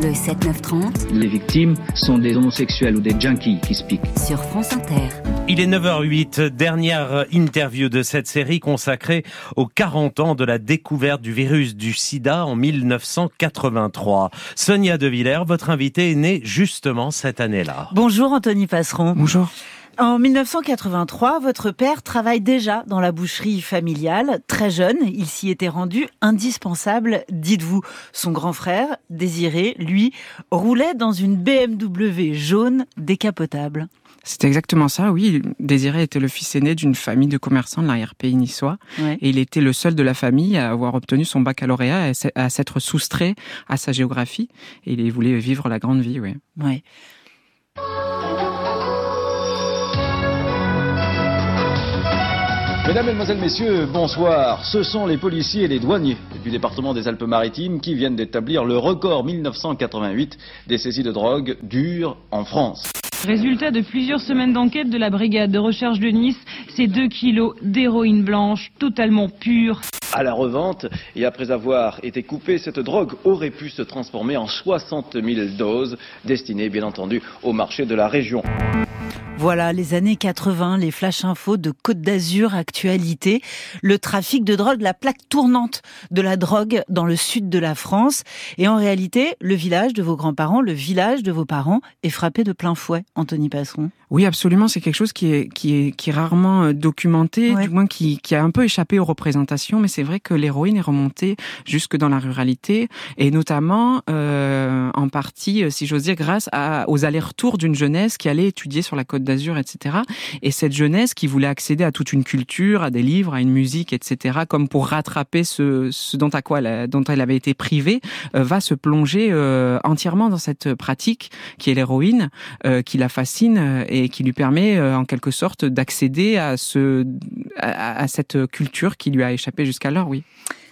Le 7-9-30. Les victimes sont des homosexuels ou des junkies qui speak. Sur France Inter. Il est 9h08, dernière interview de cette série consacrée aux 40 ans de la découverte du virus du sida en 1983. Sonia De Villers, votre invitée est née justement cette année-là. Bonjour Anthony Passeron. Bonjour. En 1983, votre père travaille déjà dans la boucherie familiale. Très jeune, il s'y était rendu indispensable, dites-vous. Son grand frère, Désiré, lui, roulait dans une BMW jaune décapotable. C'est exactement ça, oui. Désiré était le fils aîné d'une famille de commerçants de l'arrière-pays niçois. Ouais. Et il était le seul de la famille à avoir obtenu son baccalauréat, et à s'être soustrait à sa géographie. Et il voulait vivre la grande vie, oui. Ouais. Mesdames, Mesdemoiselles, Messieurs, bonsoir. Ce sont les policiers et les douaniers du département des Alpes-Maritimes qui viennent d'établir le record 1988 des saisies de drogue dures en France. Résultat de plusieurs semaines d'enquête de la brigade de recherche de Nice, c'est 2 kilos d'héroïne blanche totalement pure. À la revente, et après avoir été coupée, cette drogue aurait pu se transformer en 60 000 doses, destinées bien entendu au marché de la région. Voilà, les années 80, les flash infos de Côte d'Azur actualité, le trafic de drogue, la plaque tournante de la drogue dans le sud de la France. Et en réalité, le village de vos grands-parents, le village de vos parents est frappé de plein fouet, Anthony Passeron. Oui, absolument. C'est quelque chose qui est, qui est, qui est rarement euh, documenté, Ouais. du moins qui, qui a un peu échappé aux représentations. Mais c'est vrai que l'héroïne est remontée jusque dans la ruralité, et notamment euh, en partie, euh, si j'ose dire, grâce à, aux allers-retours d'une jeunesse qui allait étudier sur la Côte d'Azur, etc. Et cette jeunesse qui voulait accéder à toute une culture, à des livres, à une musique, etc., comme pour rattraper ce, ce dont à quoi elle, dont elle avait été privée, euh, va se plonger euh, entièrement dans cette pratique qui est l'héroïne, euh, qui la fascine euh, et qui lui permet euh, en quelque sorte d'accéder à ce à cette culture qui lui a échappé jusqu'alors, oui.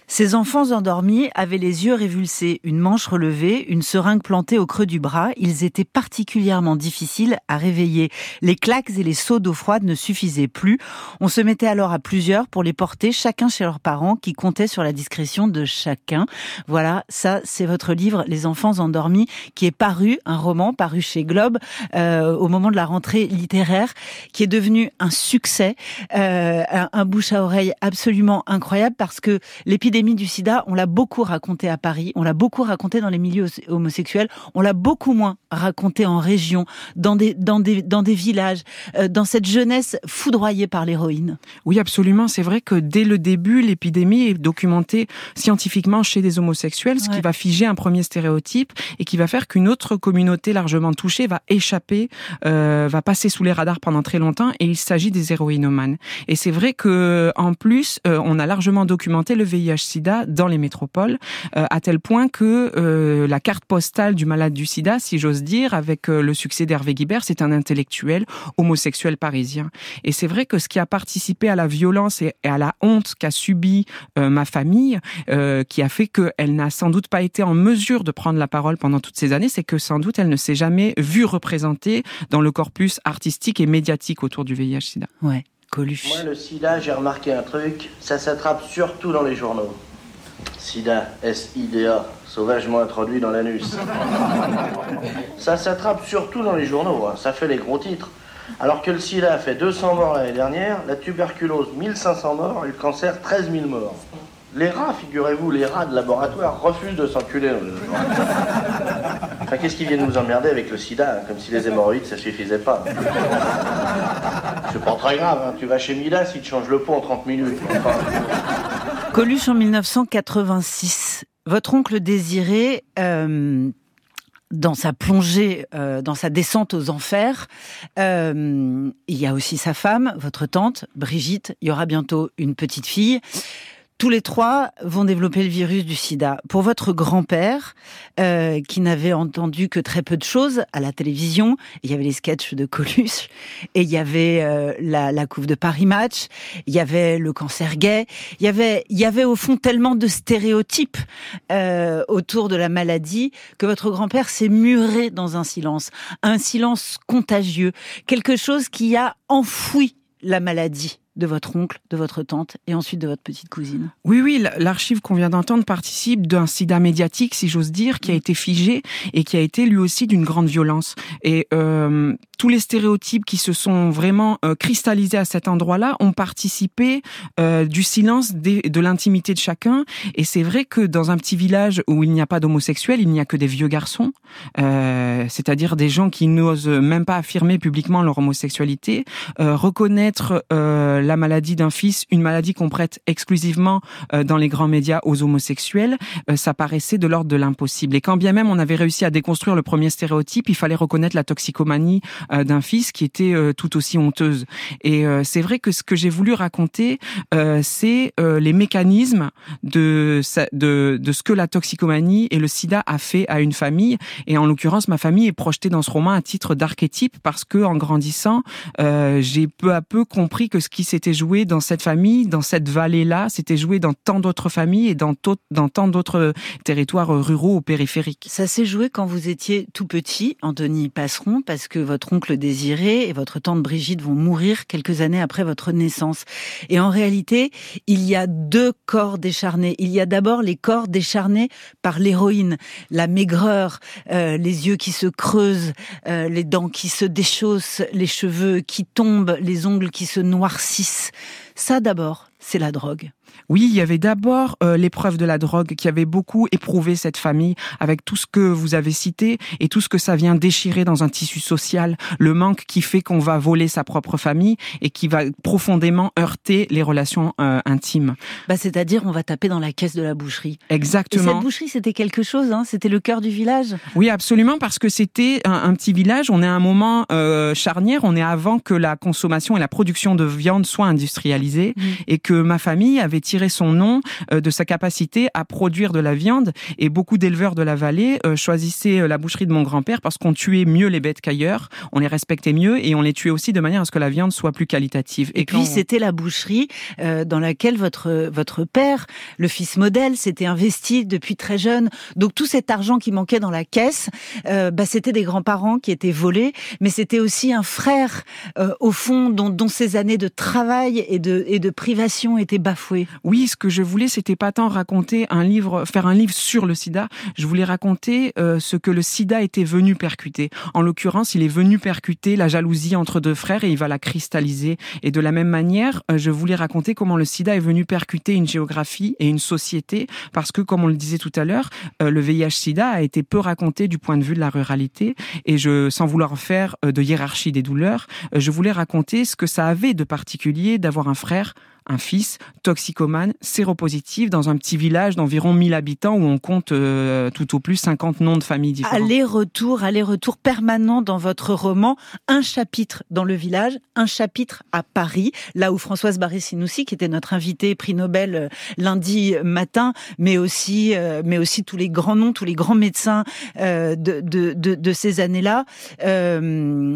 Ces enfants endormis avaient les yeux révulsés, une manche relevée, une seringue plantée au creux du bras. Ils étaient particulièrement difficiles à réveiller. Les claques et les seaux d'eau froide ne suffisaient plus. On se mettait alors à plusieurs pour les porter, chacun chez leurs parents, qui comptaient sur la discrétion de chacun. Voilà, ça, c'est votre livre, Les enfants endormis, qui est paru, un roman paru chez Globe euh, au moment de la rentrée littéraire, qui est devenu un succès, euh, un, un bouche à oreille absolument incroyable parce que l'épidémie du sida, on l'a beaucoup raconté à Paris, on l'a beaucoup raconté dans les milieux homosexuels, on l'a beaucoup moins raconté en région, dans des, dans des, dans des villages, euh, dans cette jeunesse foudroyée par l'héroïne. Oui, absolument. C'est vrai que dès le début, l'épidémie est documentée scientifiquement chez des homosexuels, ce Ouais. qui va figer un premier stéréotype et qui va faire qu'une autre communauté largement touchée va échapper, euh, va passer sous les radars pendant très longtemps. Et il s'agit des héroïnomanes. Et c'est vrai que en plus, euh, on a largement documenté le VIH/SIDA dans les métropoles, euh, à tel point que euh, la carte postale du malade du SIDA, si j'ose dire, avec euh, le succès d'Hervé Guibert, c'est un intellectuel homosexuel parisien. Et c'est vrai que ce qui a participé à la violence et à la honte qu'a subi ma famille, qui a fait qu'elle n'a sans doute pas été en mesure de prendre la parole pendant toutes ces années, c'est que sans doute elle ne s'est jamais vue représentée dans le corpus artistique et médiatique autour du VIH/SIDA. Ouais, Coluche. Moi, le sida, j'ai remarqué un truc, ça s'attrape surtout dans les journaux. Sida, S-I-D-A, sauvagement introduit dans l'anus. ça s'attrape surtout dans les journaux, hein, ça fait les gros titres. Alors que le sida a fait 200 morts l'année dernière, la tuberculose 1500 morts et le cancer 13 000 morts. Les rats, figurez-vous, les rats de laboratoire refusent de s'enculer dans les journaux. Enfin, qu'est-ce qu'ils viennent nous emmerder avec le sida, hein, comme si les hémorroïdes ça suffisait pas. C'est pas très grave, hein. tu vas chez Midas, il te change le pot en 30 minutes. Enfin, Coluche en 1986. Votre oncle Désiré, euh, dans sa plongée, euh, dans sa descente aux enfers, euh, il y a aussi sa femme, votre tante, Brigitte. Il y aura bientôt une petite fille. Tous les trois vont développer le virus du sida. Pour votre grand-père, euh, qui n'avait entendu que très peu de choses à la télévision, il y avait les sketchs de Coluche, et il y avait euh, la, la couve de Paris Match, il y avait le cancer gay, il y avait, il y avait au fond tellement de stéréotypes euh, autour de la maladie que votre grand-père s'est muré dans un silence, un silence contagieux, quelque chose qui a enfoui la maladie de votre oncle, de votre tante et ensuite de votre petite cousine. Oui, oui, l'archive qu'on vient d'entendre participe d'un sida médiatique, si j'ose dire, qui a été figé et qui a été lui aussi d'une grande violence. Et euh, tous les stéréotypes qui se sont vraiment euh, cristallisés à cet endroit-là ont participé euh, du silence de l'intimité de chacun. Et c'est vrai que dans un petit village où il n'y a pas d'homosexuels, il n'y a que des vieux garçons, euh, c'est-à-dire des gens qui n'osent même pas affirmer publiquement leur homosexualité, euh, reconnaître euh, la maladie d'un fils, une maladie qu'on prête exclusivement dans les grands médias aux homosexuels, ça paraissait de l'ordre de l'impossible. Et quand bien même on avait réussi à déconstruire le premier stéréotype, il fallait reconnaître la toxicomanie d'un fils qui était tout aussi honteuse. Et c'est vrai que ce que j'ai voulu raconter, c'est les mécanismes de, de, de ce que la toxicomanie et le sida a fait à une famille. Et en l'occurrence, ma famille est projetée dans ce roman à titre d'archétype parce que, en grandissant, euh, j'ai peu à peu compris que ce qui s'était joué dans cette famille, dans cette vallée-là, s'était joué dans tant d'autres familles et dans, dans tant d'autres territoires ruraux ou périphériques. Ça s'est joué quand vous étiez tout petit, Anthony Passeron, parce que votre oncle Désiré et votre tante Brigitte vont mourir quelques années après votre naissance. Et en réalité, il y a deux corps décharnés. Il y a d'abord les corps décharnés par l'héroïne, la maigreur, euh, les yeux qui se creusent, euh, les dents qui se déchaussent, les cheveux qui tombent, les ongles qui se noircissent. Ça d'abord, c'est la drogue. Oui, il y avait d'abord euh, l'épreuve de la drogue qui avait beaucoup éprouvé cette famille avec tout ce que vous avez cité et tout ce que ça vient déchirer dans un tissu social, le manque qui fait qu'on va voler sa propre famille et qui va profondément heurter les relations euh, intimes. Bah, c'est-à-dire on va taper dans la caisse de la boucherie. Exactement. Et cette boucherie, c'était quelque chose, hein c'était le cœur du village. Oui, absolument, parce que c'était un, petit village. On est à un moment euh, charnière. On est avant que la consommation et la production de viande soient industrialisées mmh. et que ma famille avait tiré son nom euh, de sa capacité à produire de la viande. Et beaucoup d'éleveurs de la vallée euh, choisissaient euh, la boucherie de mon grand-père parce qu'on tuait mieux les bêtes qu'ailleurs, on les respectait mieux et on les tuait aussi de manière à ce que la viande soit plus qualitative. Et, puis c'était la boucherie dans laquelle votre votre père, le fils modèle, s'était investi depuis très jeune. Donc tout cet argent qui manquait dans la caisse, bah, c'était des grands-parents qui étaient volés, mais c'était aussi un frère au fond dont, dont ces années de travail et de et de privation étaient bafouées. Oui, ce que je voulais, c'était pas tant raconter un livre, faire un livre sur le sida. Je voulais raconter euh, ce que le sida était venu percuter. En l'occurrence, il est venu percuter la jalousie entre deux frères et il va la cristalliser. Et de la même manière, euh, je voulais raconter comment le sida est venu percuter une géographie et une société parce que, comme on le disait tout à l'heure, euh, le VIH-sida a été peu raconté du point de vue de la ruralité. Et je, sans vouloir faire de hiérarchie des douleurs, je voulais raconter ce que ça avait de particulier d'avoir un frère un fils toxicomane, séropositif, dans un petit village d'environ 1000 habitants où on compte euh, tout au plus 50 noms de familles différentes. Aller-retour, aller-retour permanent dans votre roman. Un chapitre dans le village, un chapitre à Paris, là où Françoise Barré-Sinoussi, qui était notre invitée prix Nobel euh, lundi matin, mais aussi, euh, mais aussi tous les grands noms, tous les grands médecins de, de, de, ces années-là, euh,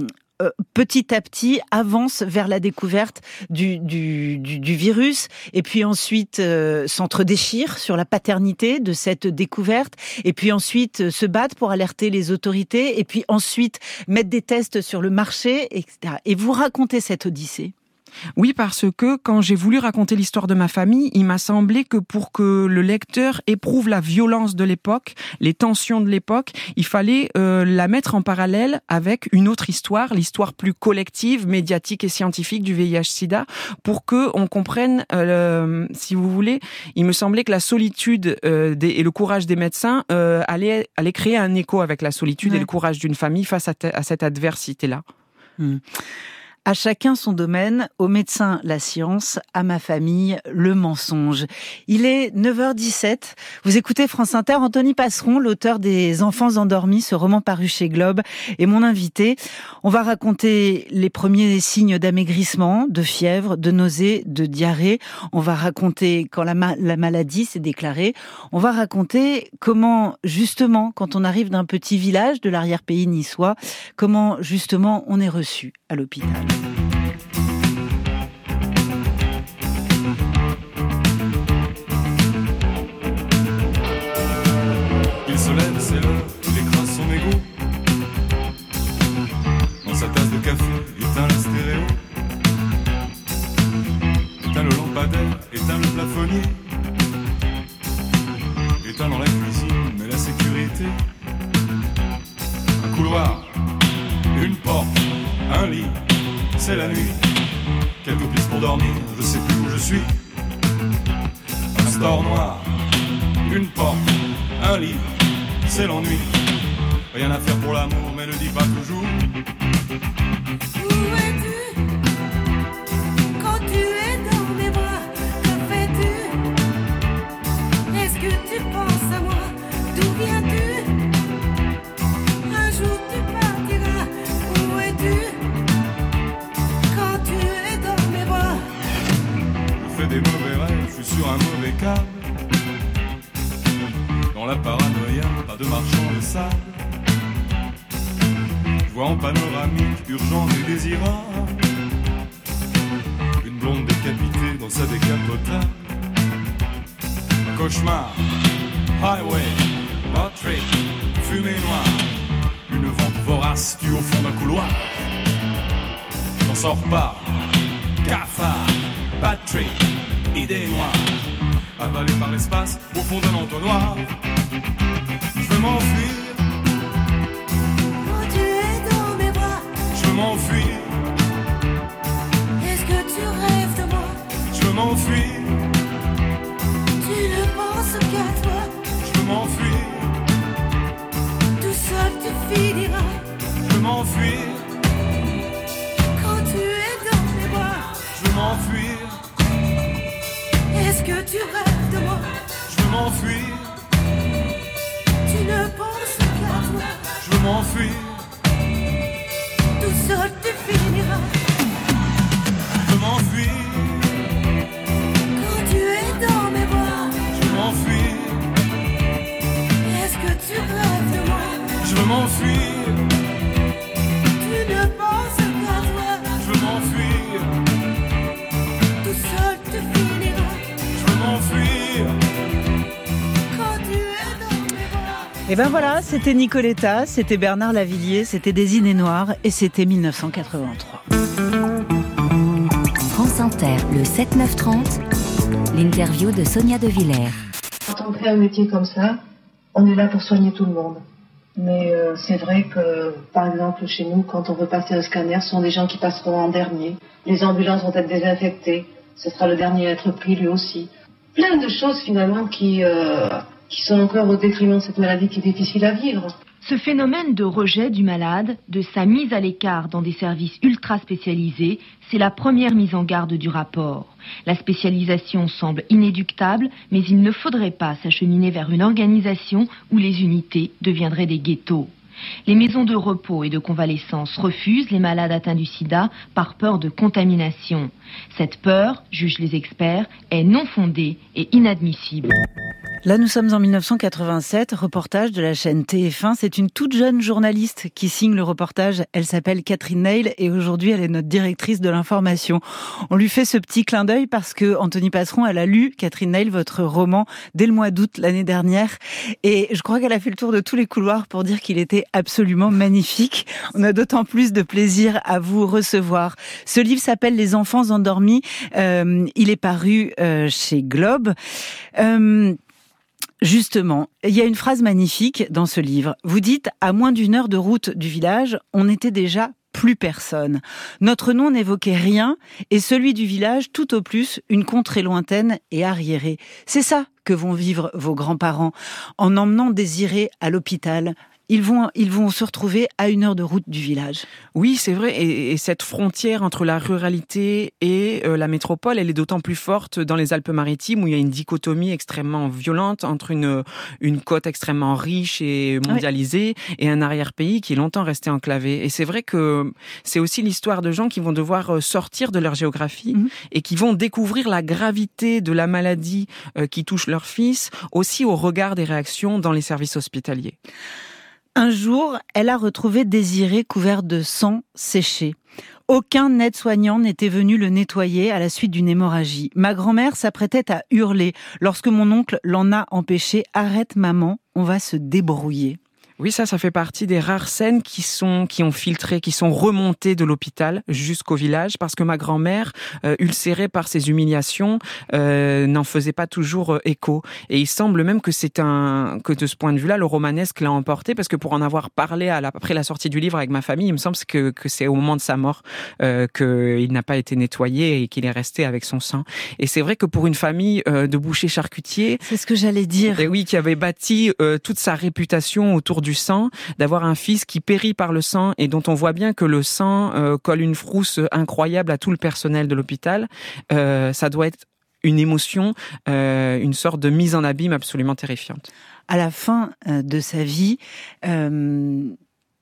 petit à petit avance vers la découverte du, du, du, virus et puis ensuite euh, s'entre-déchire sur la paternité de cette découverte et puis ensuite euh, se battre pour alerter les autorités et puis ensuite mettre des tests sur le marché, etc. Et vous racontez cette odyssée. Oui, parce que quand j'ai voulu raconter l'histoire de ma famille, il m'a semblé que pour que le lecteur éprouve la violence de l'époque, les tensions de l'époque, il fallait euh, la mettre en parallèle avec une autre histoire, l'histoire plus collective, médiatique et scientifique du VIH/SIDA, pour que on comprenne, euh, si vous voulez, il me semblait que la solitude euh, et le courage des médecins allaient, allait créer un écho avec la solitude et le courage d'une famille face à, cette adversité-là. Hmm. À chacun son domaine, au médecin la science, à ma famille le mensonge. Il est 9h17. Vous écoutez France Inter. Anthony Passeron, l'auteur des Enfants endormis, ce roman paru chez Globe, est mon invité. On va raconter les premiers signes d'amaigrissement, de fièvre, de nausée, de diarrhée. On va raconter quand la, la maladie s'est déclarée. On va raconter comment, justement, quand on arrive d'un petit village de l'arrière-pays niçois, comment, justement, on est reçu à l'hôpital. C'est vorace tue au fond d'un couloir? J'en sors pas, cafard, bad trip, idée noire. Avalé par l'espace au fond d'un entonnoir. Je veux m'enfuir, Quand tu es dans mes bras je veux m'enfuir, Est-ce que tu rêves de moi? Je veux m'enfuir, Tu ne penses qu'à toi. Je veux m'enfuir, Tout seul tu finiras m'enfuir, Quand tu es dans mes bras je veux m'enfuir, Est-ce que tu rêves de moi? Je veux m'enfuir, Tu ne penses qu'à toi. Je veux m'enfuir, Tout seul tu finiras. Je veux m'enfuir, Quand tu es dans mes bras je veux m'enfuir, Est-ce que tu rêves de moi? Je veux m'enfuir, Et ben voilà, c'était Nicoletta, c'était Bernard Lavillier, c'était Des Inés Noirs et c'était 1983. France Inter, le 7-9-30, l'interview de Sonia De Villers. Quand on fait un métier comme ça, on est là pour soigner tout le monde. Mais euh, c'est vrai que, par exemple, chez nous, quand on veut passer un scanner, ce sont des gens qui passeront en dernier. Les ambulances vont être désinfectées. Ce sera le dernier à être pris lui aussi. Plein de choses finalement qui, euh, qui. Ce phénomène de rejet du malade, de sa mise à l'écart dans des services ultra spécialisés, c'est la première mise en garde du rapport. La spécialisation semble inéductable, mais il ne faudrait pas s'acheminer vers une organisation où les unités deviendraient des ghettos. Les maisons de repos et de convalescence refusent les malades atteints du sida par peur de contamination. Cette peur, jugent les experts, est non fondée et inadmissible. Là, nous sommes en 1987, reportage de la chaîne TF1. C'est une toute jeune journaliste qui signe le reportage. Elle s'appelle Catherine Neil et aujourd'hui, elle est notre directrice de l'information. On lui fait ce petit clin d'œil parce que Anthony Passeron, elle a lu, Catherine Neil, votre roman dès le mois d'août l'année dernière. Et je crois qu'elle a fait le tour de tous les couloirs pour dire qu'il était absolument magnifique. On a d'autant plus de plaisir à vous recevoir. Ce livre s'appelle Les enfants endormis. Euh, il est paru euh, chez Globe. Euh, Justement, il y a une phrase magnifique dans ce livre. Vous dites, à moins d'une heure de route du village, on était déjà plus personne. Notre nom n'évoquait rien et celui du village tout au plus une contrée lointaine et arriérée. C'est ça que vont vivre vos grands-parents en emmenant Désiré à l'hôpital, ils vont, ils vont se retrouver à une heure de route du village. Oui, c'est vrai. Et, et, cette frontière entre la ruralité et euh, la métropole, elle est d'autant plus forte dans les Alpes-Maritimes où il y a une dichotomie extrêmement violente entre une, une côte extrêmement riche et mondialisée oui. et un arrière-pays qui est longtemps resté enclavé. Et c'est vrai que c'est aussi l'histoire de gens qui vont devoir euh, sortir de leur géographie mmh. et qui vont découvrir la gravité de la maladie euh, qui touche leur fils, aussi au regard des réactions dans les services hospitaliers. Un jour, elle a retrouvé Désiré couvert de sang séché. Aucun aide-soignant n'était venu le nettoyer à la suite d'une hémorragie. Ma grand-mère s'apprêtait à hurler lorsque mon oncle l'en a empêché. Arrête maman, on va se débrouiller. Oui, ça, ça fait partie des rares scènes qui sont, qui ont filtré, qui sont remontées de l'hôpital jusqu'au village, parce que ma grand-mère, euh, ulcérée par ces humiliations, euh, n'en faisait pas toujours euh, écho. Et il semble même que c'est un, que de ce point de vue-là, le romanesque l'a emporté, parce que pour en avoir parlé à la, après la sortie du livre avec ma famille, il me semble que, que c'est au moment de sa mort euh, qu'il n'a pas été nettoyé et qu'il est resté avec son sang. Et c'est vrai que pour une famille euh, de bouchers charcutiers, c'est ce que j'allais dire. Et oui, qui avait bâti euh, toute sa réputation autour du sang, d'avoir un fils qui périt par le sang et dont on voit bien que le sang euh, colle une frousse incroyable à tout le personnel de l'hôpital, euh, ça doit être une émotion, euh, une sorte de mise en abîme absolument terrifiante. À la fin de sa vie,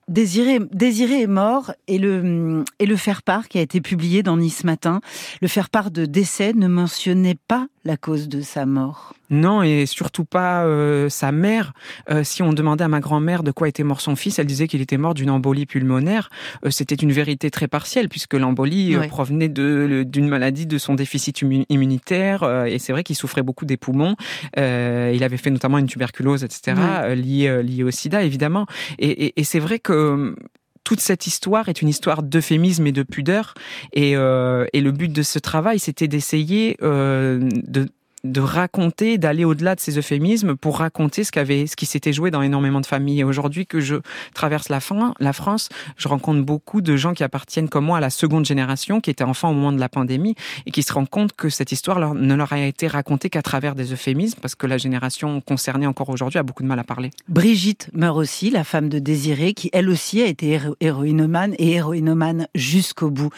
Désiré, Désiré est mort et le, et le faire-part qui a été publié dans Nice Matin, le faire-part de décès ne mentionnait pas la cause de sa mort. Non, et surtout pas euh, sa mère. Euh, si on demandait à ma grand-mère de quoi était mort son fils, elle disait qu'il était mort d'une embolie pulmonaire. Euh, C'était une vérité très partielle puisque l'embolie euh, Ouais. provenait de- d'une maladie de son déficit immu- immunitaire euh, et c'est vrai qu'il souffrait beaucoup des poumons. Euh, il avait fait notamment une tuberculose, etc. Liée, liée au sida évidemment. Et, et- et c'est vrai que euh, toute cette histoire est une histoire d'euphémisme et de pudeur. Et, euh, et le but de ce travail, c'était d'essayer euh, de de raconter, d'aller au-delà de ces euphémismes pour raconter ce qu'avait, ce qui s'était joué dans énormément de familles. Et aujourd'hui que je traverse la, fin, la France, je rencontre beaucoup de gens qui appartiennent comme moi à la seconde génération, qui étaient enfants au moment de la pandémie et qui se rendent compte que cette histoire ne leur a été racontée qu'à travers des euphémismes parce que la génération concernée encore aujourd'hui a beaucoup de mal à parler. Brigitte meurt aussi, la femme de Désiré, qui elle aussi a été héro- héroïnomane et héroïnomane jusqu'au bout.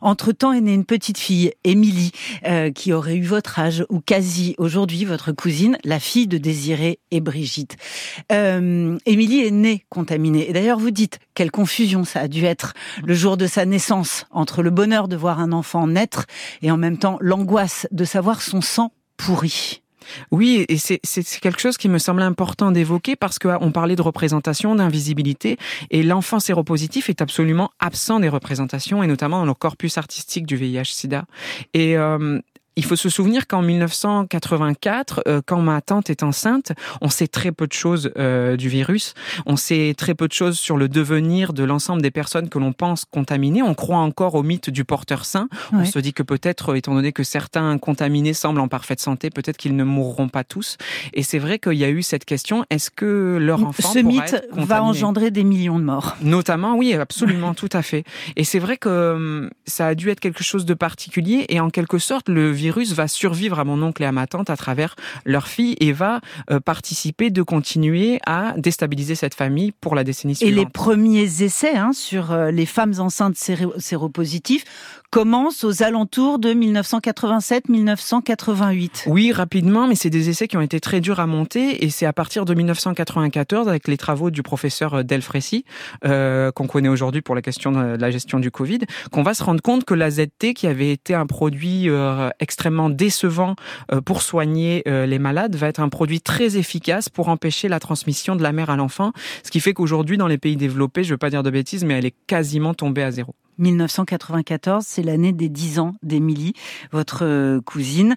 Entre-temps est née une petite fille, Émilie, euh, qui aurait eu votre âge, ou quasi aujourd'hui votre cousine, la fille de Désiré et Brigitte. Euh, Émilie est née contaminée. Et d'ailleurs, vous dites, quelle confusion ça a dû être le jour de sa naissance, entre le bonheur de voir un enfant naître et en même temps l'angoisse de savoir son sang pourri. Oui, et c'est quelque chose qui me semble important d'évoquer parce qu'on parlait de représentation, d'invisibilité, et l'enfant séropositif est absolument absent des représentations, et notamment dans le corpus artistique du VIH-Sida. Et euh, il faut se souvenir qu'en 1984, euh, quand ma tante est enceinte, on sait très peu de choses euh, du virus. On sait très peu de choses sur le devenir de l'ensemble des personnes que l'on pense contaminées. On croit encore au mythe du porteur sain. On se dit que peut-être, étant donné que certains contaminés semblent en parfaite santé, peut-être qu'ils ne mourront pas tous. Et c'est vrai qu'il y a eu cette question est-ce que leur enfant Ce mythe va engendrer des millions de morts. Notamment, oui, absolument, tout à fait. Et c'est vrai que hum, ça a dû être quelque chose de particulier et en quelque sorte, le virus va survivre à mon oncle et à ma tante à travers leur fille et va euh, participer de continuer à déstabiliser cette famille pour la décennie Et les suivante. premiers essais hein, sur euh, les femmes enceintes séro- séropositives commencent aux alentours de 1987-1988. Oui, rapidement, mais c'est des essais qui ont été très durs à monter et c'est à partir de 1994 avec les travaux du professeur euh, Delfrécy, euh, qu'on connaît aujourd'hui pour la question de la gestion du Covid, qu'on va se rendre compte que la ZT, qui avait été un produit euh, extrêmement décevant euh, pour soigner euh, les malades, va être un produit très efficace pour empêcher la transmission de la mère à l'enfant, ce qui fait qu'aujourd'hui, dans les pays développés, je ne veux pas dire de bêtises, mais elle est quasiment tombée à zéro. 1994, c'est l'année des 10 ans d'Émilie, votre euh, cousine.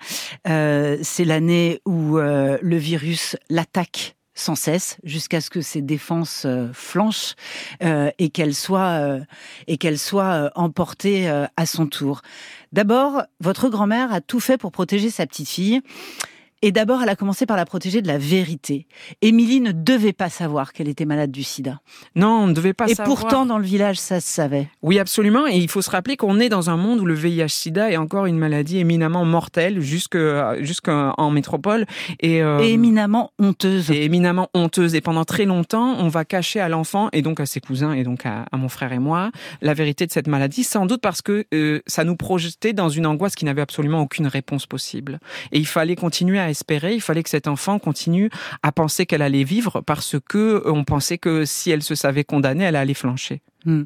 Euh, c'est l'année où euh, le virus l'attaque sans cesse jusqu'à ce que ses défenses euh, flanchent euh, et qu'elle soit euh, et qu'elle soit euh, emportée euh, à son tour. D'abord, votre grand-mère a tout fait pour protéger sa petite fille. Et d'abord, elle a commencé par la protéger de la vérité. Émilie ne devait pas savoir qu'elle était malade du sida. Non, on ne devait pas Et savoir. pourtant, dans le village, ça se savait. Oui, absolument. Et il faut se rappeler qu'on est dans un monde où le VIH-Sida est encore une maladie éminemment mortelle jusque jusqu'en métropole et, euh, Et éminemment honteuse. et éminemment honteuse. Et pendant très longtemps, on va cacher à l'enfant et donc à ses cousins et donc à, à mon frère et moi la vérité de cette maladie, sans doute parce que euh, ça nous projetait dans une angoisse qui n'avait absolument aucune réponse possible. Et il fallait continuer à espérer, il fallait que cet enfant continue à penser qu'elle allait vivre parce que euh, on pensait que si elle se savait condamnée, elle allait flancher. Hmm.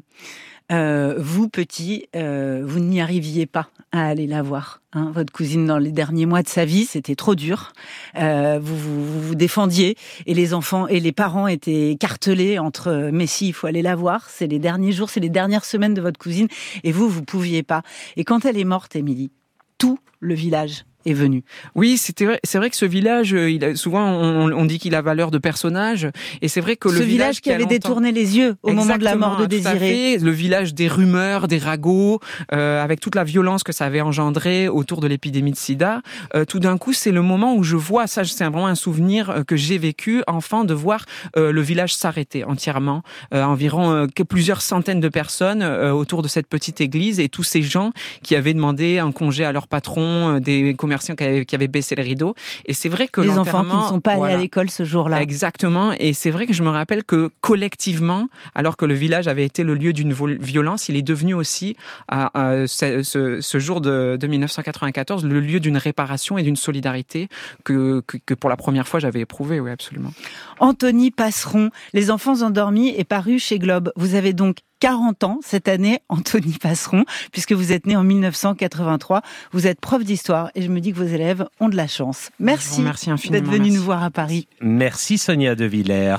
Euh, vous, petit, euh, vous n'y arriviez pas à aller la voir. Hein, votre cousine, dans les derniers mois de sa vie, c'était trop dur. Vous, vous vous défendiez et les enfants et les parents étaient cartelés entre mais si, il faut aller la voir. C'est les derniers jours, c'est les dernières semaines de votre cousine et vous, vous pouviez pas. Et quand elle est morte, Émilie, tout le village est venu. Oui, c'était vrai. C'est vrai que ce village, euh, il a, souvent on, on dit qu'il a valeur de personnage, et c'est vrai que ce le village qui avait détourné les yeux au moment de la mort de Désiré, le village des rumeurs, des ragots, euh, avec toute la violence que ça avait engendré autour de l'épidémie de SIDA. Euh, tout d'un coup, c'est le moment où je vois ça. C'est vraiment un souvenir euh, que j'ai vécu enfant de voir euh, le village s'arrêter entièrement, euh, environ plusieurs centaines de personnes autour de cette petite église et tous ces gens qui avaient demandé un congé à leur patron, des commerçants qui avaient, qui avaient baissé les rideaux. Et c'est vrai que les enfants qui ne sont pas allés voilà. à l'école ce jour-là. Exactement. Et c'est vrai que je me rappelle que collectivement, alors que le village avait été le lieu d'une violence, il est devenu aussi, à, à ce, ce, ce, jour de, de, 1994, le lieu d'une réparation et d'une solidarité que, que, que, pour la première fois j'avais éprouvé. Oui, absolument. Anthony Passeron, Les enfants endormis est paru chez Globe. Vous avez donc 40 ans cette année, Anthony Passeron, puisque vous êtes né en 1983. Vous êtes prof d'histoire et je me dis que vos élèves ont de la chance. Merci, merci d'être venu nous voir à Paris. Merci Sonia De Villers.